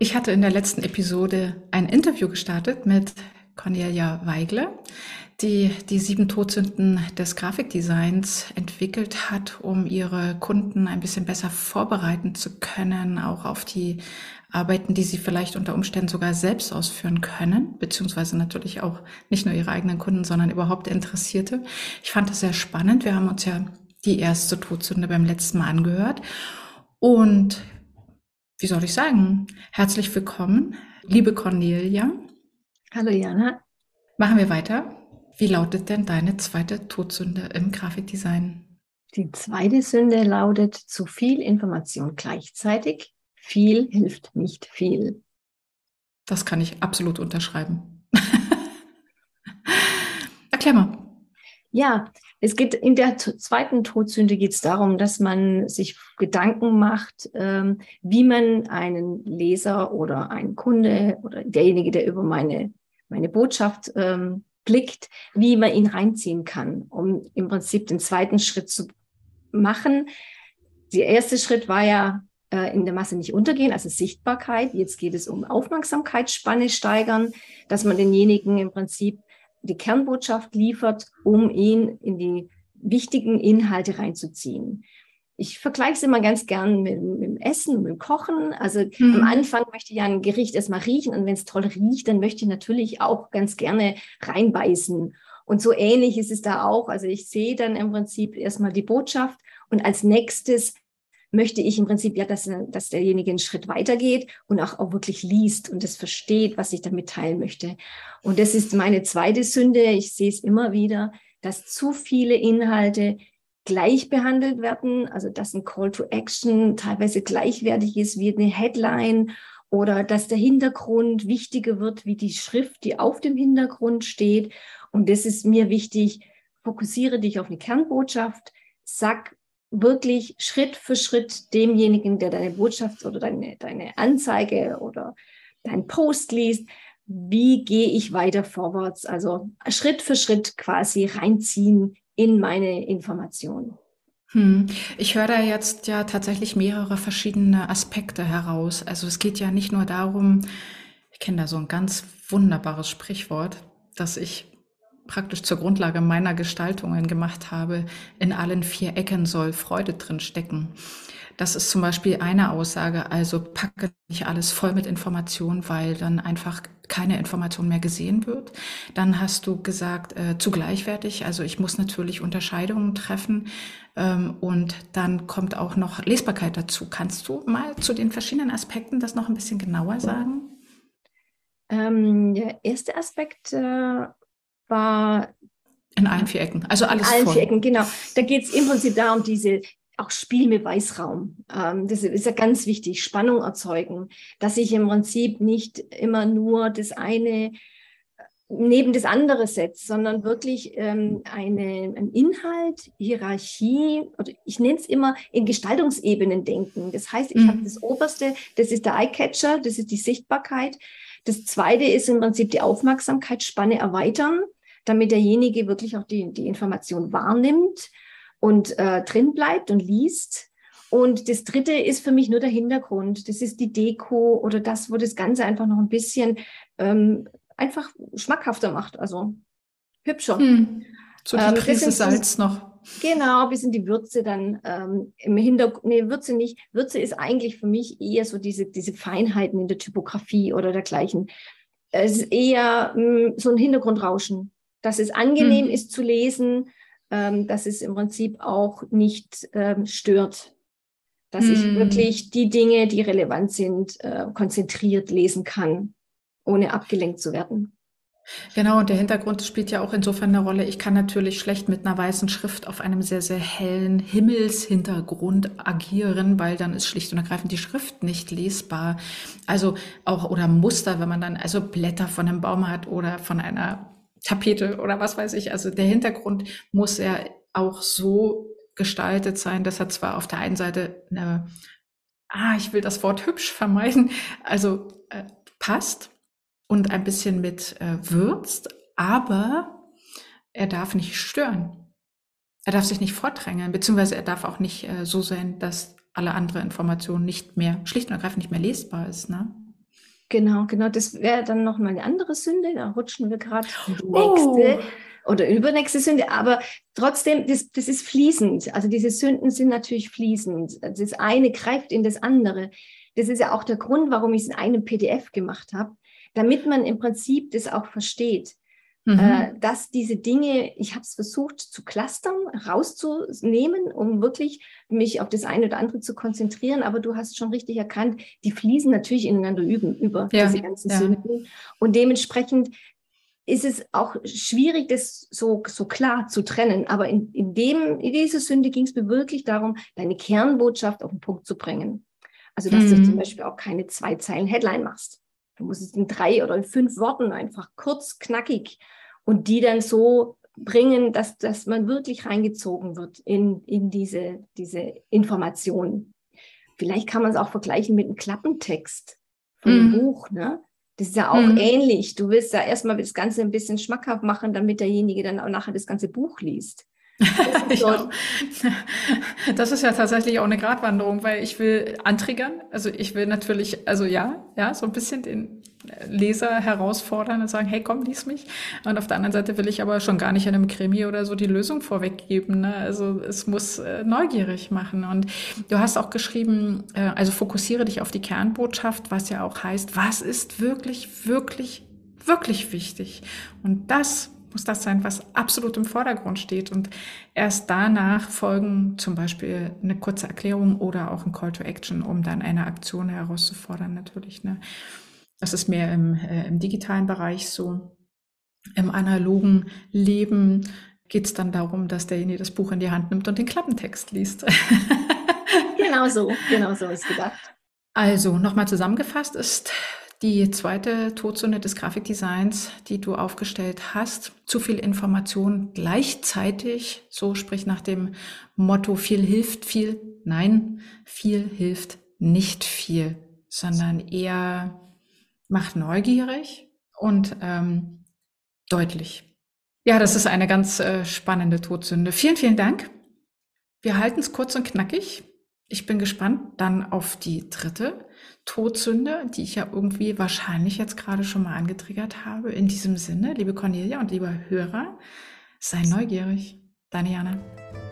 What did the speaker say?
Ich hatte in der letzten Episode ein Interview gestartet mit Cornelia Weigle, die die sieben Todsünden des Grafikdesigns entwickelt hat, um ihre Kunden ein bisschen besser vorbereiten zu können, auch auf die Arbeiten, die sie vielleicht unter Umständen sogar selbst ausführen können, beziehungsweise natürlich auch nicht nur ihre eigenen Kunden, sondern überhaupt Interessierte. Ich fand das sehr spannend. Wir haben uns ja die erste Todsünde beim letzten Mal angehört und wie soll ich sagen, herzlich willkommen, liebe Cornelia. Hallo Jana. Machen wir weiter. Wie lautet denn deine zweite Todsünde im Grafikdesign? Die zweite Sünde lautet zu viel Information gleichzeitig. Viel hilft nicht viel. Das kann ich absolut unterschreiben. Erklär mal. Ja, es geht in der zweiten Todsünde geht es darum, dass man sich Gedanken macht, ähm, wie man einen Leser oder einen Kunde oder derjenige, der über meine, meine Botschaft ähm, blickt, wie man ihn reinziehen kann, um im Prinzip den zweiten Schritt zu machen. Der erste Schritt war ja äh, in der Masse nicht untergehen, also Sichtbarkeit. Jetzt geht es um Aufmerksamkeitsspanne steigern, dass man denjenigen im Prinzip die Kernbotschaft liefert, um ihn in die wichtigen Inhalte reinzuziehen. Ich vergleiche es immer ganz gern mit, mit dem Essen, mit dem Kochen. Also mhm. am Anfang möchte ich ja ein Gericht erstmal riechen und wenn es toll riecht, dann möchte ich natürlich auch ganz gerne reinbeißen. Und so ähnlich ist es da auch. Also ich sehe dann im Prinzip erstmal die Botschaft und als nächstes möchte ich im Prinzip ja, dass, dass derjenige einen Schritt weitergeht und auch, auch wirklich liest und es versteht, was ich damit teilen möchte. Und das ist meine zweite Sünde. Ich sehe es immer wieder, dass zu viele Inhalte gleich behandelt werden, also dass ein Call to Action teilweise gleichwertig ist wie eine Headline oder dass der Hintergrund wichtiger wird wie die Schrift, die auf dem Hintergrund steht. Und das ist mir wichtig. Fokussiere dich auf eine Kernbotschaft, sag wirklich Schritt für Schritt demjenigen, der deine Botschaft oder deine, deine Anzeige oder dein Post liest, wie gehe ich weiter vorwärts? Also Schritt für Schritt quasi reinziehen in meine Informationen. Hm. Ich höre da jetzt ja tatsächlich mehrere verschiedene Aspekte heraus. Also es geht ja nicht nur darum, ich kenne da so ein ganz wunderbares Sprichwort, dass ich praktisch zur Grundlage meiner Gestaltungen gemacht habe, in allen vier Ecken soll Freude drin stecken. Das ist zum Beispiel eine Aussage, also packe nicht alles voll mit Informationen, weil dann einfach keine Information mehr gesehen wird. Dann hast du gesagt, äh, zu gleichwertig, also ich muss natürlich Unterscheidungen treffen ähm, und dann kommt auch noch Lesbarkeit dazu. Kannst du mal zu den verschiedenen Aspekten das noch ein bisschen genauer sagen? Ähm, der erste Aspekt äh, war in allen vier Ecken. Also alles In allen voll. vier Ecken, genau. Da geht es im Prinzip darum, diese auch Spiel mit Weißraum. Ähm, das ist ja ganz wichtig, Spannung erzeugen, dass ich im Prinzip nicht immer nur das eine äh, neben das andere setzt, sondern wirklich ähm, eine, ein Inhalt, Hierarchie, oder ich nenne es immer in Gestaltungsebenen denken. Das heißt, ich mhm. habe das Oberste, das ist der Eyecatcher, das ist die Sichtbarkeit. Das zweite ist im Prinzip die Aufmerksamkeitsspanne erweitern, damit derjenige wirklich auch die, die Information wahrnimmt und äh, drin bleibt und liest. Und das dritte ist für mich nur der Hintergrund. Das ist die Deko oder das, wo das Ganze einfach noch ein bisschen ähm, einfach schmackhafter macht. Also hübscher. Hm. So die ähm, Prise Salz noch. Genau, bis in die Würze dann ähm, im Hintergrund, nee, Würze nicht. Würze ist eigentlich für mich eher so diese, diese Feinheiten in der Typografie oder dergleichen. Es ist eher mh, mm, so ein Hintergrundrauschen, dass es angenehm hm. ist zu lesen, ähm, dass es im Prinzip auch nicht ähm, stört. Dass hm. ich wirklich die Dinge, die relevant sind, äh, konzentriert lesen kann, ohne abgelenkt zu werden. Genau, und der Hintergrund spielt ja auch insofern eine Rolle. Ich kann natürlich schlecht mit einer weißen Schrift auf einem sehr, sehr hellen Himmelshintergrund agieren, weil dann ist schlicht und ergreifend die Schrift nicht lesbar. Also auch, oder Muster, wenn man dann also Blätter von einem Baum hat oder von einer Tapete oder was weiß ich. Also der Hintergrund muss ja auch so gestaltet sein, dass er zwar auf der einen Seite eine, ah, ich will das Wort hübsch vermeiden, also äh, passt, und ein bisschen mit äh, würzt, aber er darf nicht stören. Er darf sich nicht vordrängeln, beziehungsweise er darf auch nicht äh, so sein, dass alle andere Informationen nicht mehr, schlicht und ergreifend nicht mehr lesbar ist. Ne? Genau, genau. Das wäre dann nochmal eine andere Sünde. Da rutschen wir gerade die nächste oh. oder übernächste Sünde. Aber trotzdem, das, das ist fließend. Also diese Sünden sind natürlich fließend. Das eine greift in das andere. Das ist ja auch der Grund, warum ich es in einem PDF gemacht habe, damit man im Prinzip das auch versteht. Mhm. Äh, dass diese Dinge, ich habe es versucht zu clustern, rauszunehmen, um wirklich mich auf das eine oder andere zu konzentrieren. Aber du hast schon richtig erkannt, die fließen natürlich ineinander üben, über ja, diese ganzen ja. Sünden. Und dementsprechend ist es auch schwierig, das so, so klar zu trennen. Aber in, in, dem, in dieser Sünde ging es mir wirklich darum, deine Kernbotschaft auf den Punkt zu bringen. Also, dass mhm. du zum Beispiel auch keine zwei Zeilen Headline machst. Du musst es in drei oder in fünf Worten einfach kurz, knackig und die dann so bringen, dass, dass man wirklich reingezogen wird in, in diese, diese Information. Vielleicht kann man es auch vergleichen mit einem Klappentext von einem mhm. Buch. Ne? Das ist ja auch mhm. ähnlich. Du willst ja erstmal das Ganze ein bisschen schmackhaft machen, damit derjenige dann auch nachher das ganze Buch liest. Das ist, das ist ja tatsächlich auch eine Gratwanderung, weil ich will antriggern. Also ich will natürlich, also ja, ja, so ein bisschen den Leser herausfordern und sagen, hey, komm, lies mich. Und auf der anderen Seite will ich aber schon gar nicht in einem Krimi oder so die Lösung vorweggeben. Ne? Also es muss äh, neugierig machen. Und du hast auch geschrieben, äh, also fokussiere dich auf die Kernbotschaft, was ja auch heißt, was ist wirklich, wirklich, wirklich wichtig. Und das muss das sein, was absolut im Vordergrund steht. Und erst danach folgen zum Beispiel eine kurze Erklärung oder auch ein Call to Action, um dann eine Aktion herauszufordern, natürlich. Ne? Das ist mehr im, äh, im digitalen Bereich so. Im analogen Leben geht es dann darum, dass derjenige das Buch in die Hand nimmt und den Klappentext liest. genau so, genau so ist gedacht. Also nochmal zusammengefasst ist die zweite Todsünde des Grafikdesigns, die du aufgestellt hast, zu viel Information gleichzeitig, so sprich nach dem Motto viel hilft viel, nein, viel hilft nicht viel, sondern eher macht neugierig und ähm, deutlich. Ja, das ist eine ganz äh, spannende Todsünde. Vielen, vielen Dank. Wir halten es kurz und knackig. Ich bin gespannt dann auf die dritte Todsünde, die ich ja irgendwie wahrscheinlich jetzt gerade schon mal angetriggert habe. In diesem Sinne, liebe Cornelia und lieber Hörer, sei neugierig. Deine Jana.